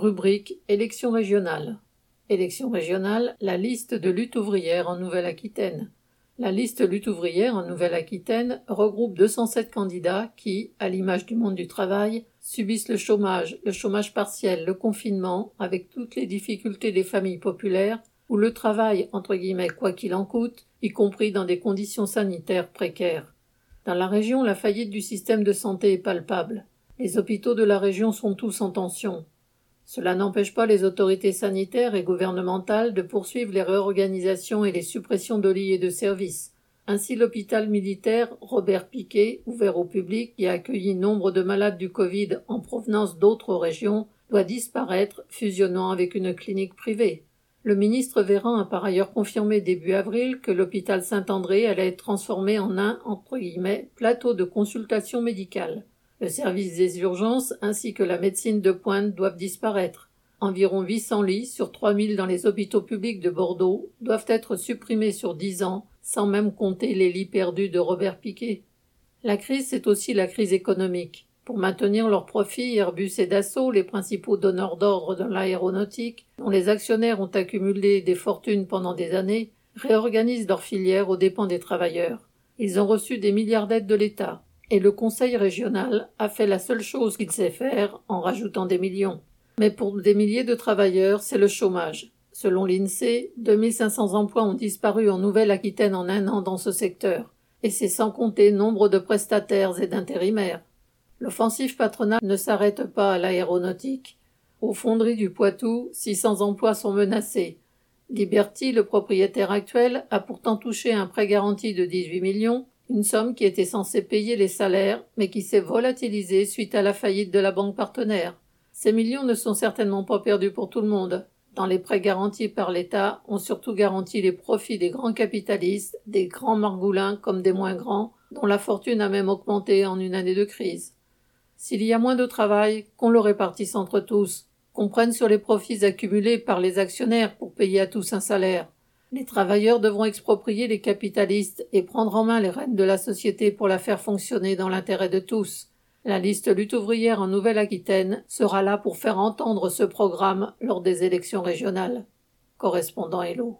Rubrique Élections régionales. Élections régionales, la liste de lutte ouvrière en Nouvelle-Aquitaine. La liste lutte ouvrière en Nouvelle-Aquitaine regroupe 207 candidats qui, à l'image du monde du travail, subissent le chômage, le chômage partiel, le confinement, avec toutes les difficultés des familles populaires, ou le travail, entre guillemets, quoi qu'il en coûte, y compris dans des conditions sanitaires précaires. Dans la région, la faillite du système de santé est palpable. Les hôpitaux de la région sont tous en tension. Cela n'empêche pas les autorités sanitaires et gouvernementales de poursuivre les réorganisations et les suppressions de lits et de services. Ainsi, l'hôpital militaire Robert Piquet, ouvert au public, qui a accueilli nombre de malades du Covid en provenance d'autres régions, doit disparaître, fusionnant avec une clinique privée. Le ministre Véran a par ailleurs confirmé début avril que l'hôpital Saint-André allait être transformé en un, entre guillemets, plateau de consultation médicale. Le service des urgences ainsi que la médecine de pointe doivent disparaître. Environ 800 lits sur 3000 dans les hôpitaux publics de Bordeaux doivent être supprimés sur 10 ans, sans même compter les lits perdus de Robert Piquet. La crise, c'est aussi la crise économique. Pour maintenir leurs profits, Airbus et Dassault, les principaux donneurs d'ordre dans l'aéronautique, dont les actionnaires ont accumulé des fortunes pendant des années, réorganisent leurs filières aux dépens des travailleurs. Ils ont reçu des milliards d'aides de l'État et le Conseil régional a fait la seule chose qu'il sait faire en rajoutant des millions. Mais pour des milliers de travailleurs, c'est le chômage. Selon l'INSEE, 2500 emplois ont disparu en Nouvelle-Aquitaine en un an dans ce secteur, et c'est sans compter nombre de prestataires et d'intérimaires. L'offensive patronale ne s'arrête pas à l'aéronautique. Aux fonderies du Poitou, 600 emplois sont menacés. Liberty, le propriétaire actuel, a pourtant touché un prêt garanti de 18 millions, une somme qui était censée payer les salaires, mais qui s'est volatilisée suite à la faillite de la banque partenaire. Ces millions ne sont certainement pas perdus pour tout le monde. Dans les prêts garantis par l'État, on surtout garanti les profits des grands capitalistes, des grands margoulins comme des moins grands, dont la fortune a même augmenté en une année de crise. S'il y a moins de travail, qu'on le répartisse entre tous, qu'on prenne sur les profits accumulés par les actionnaires pour payer à tous un salaire, les travailleurs devront exproprier les capitalistes et prendre en main les rênes de la société pour la faire fonctionner dans l'intérêt de tous. La liste lutte ouvrière en Nouvelle-Aquitaine sera là pour faire entendre ce programme lors des élections régionales. Correspondant Hello.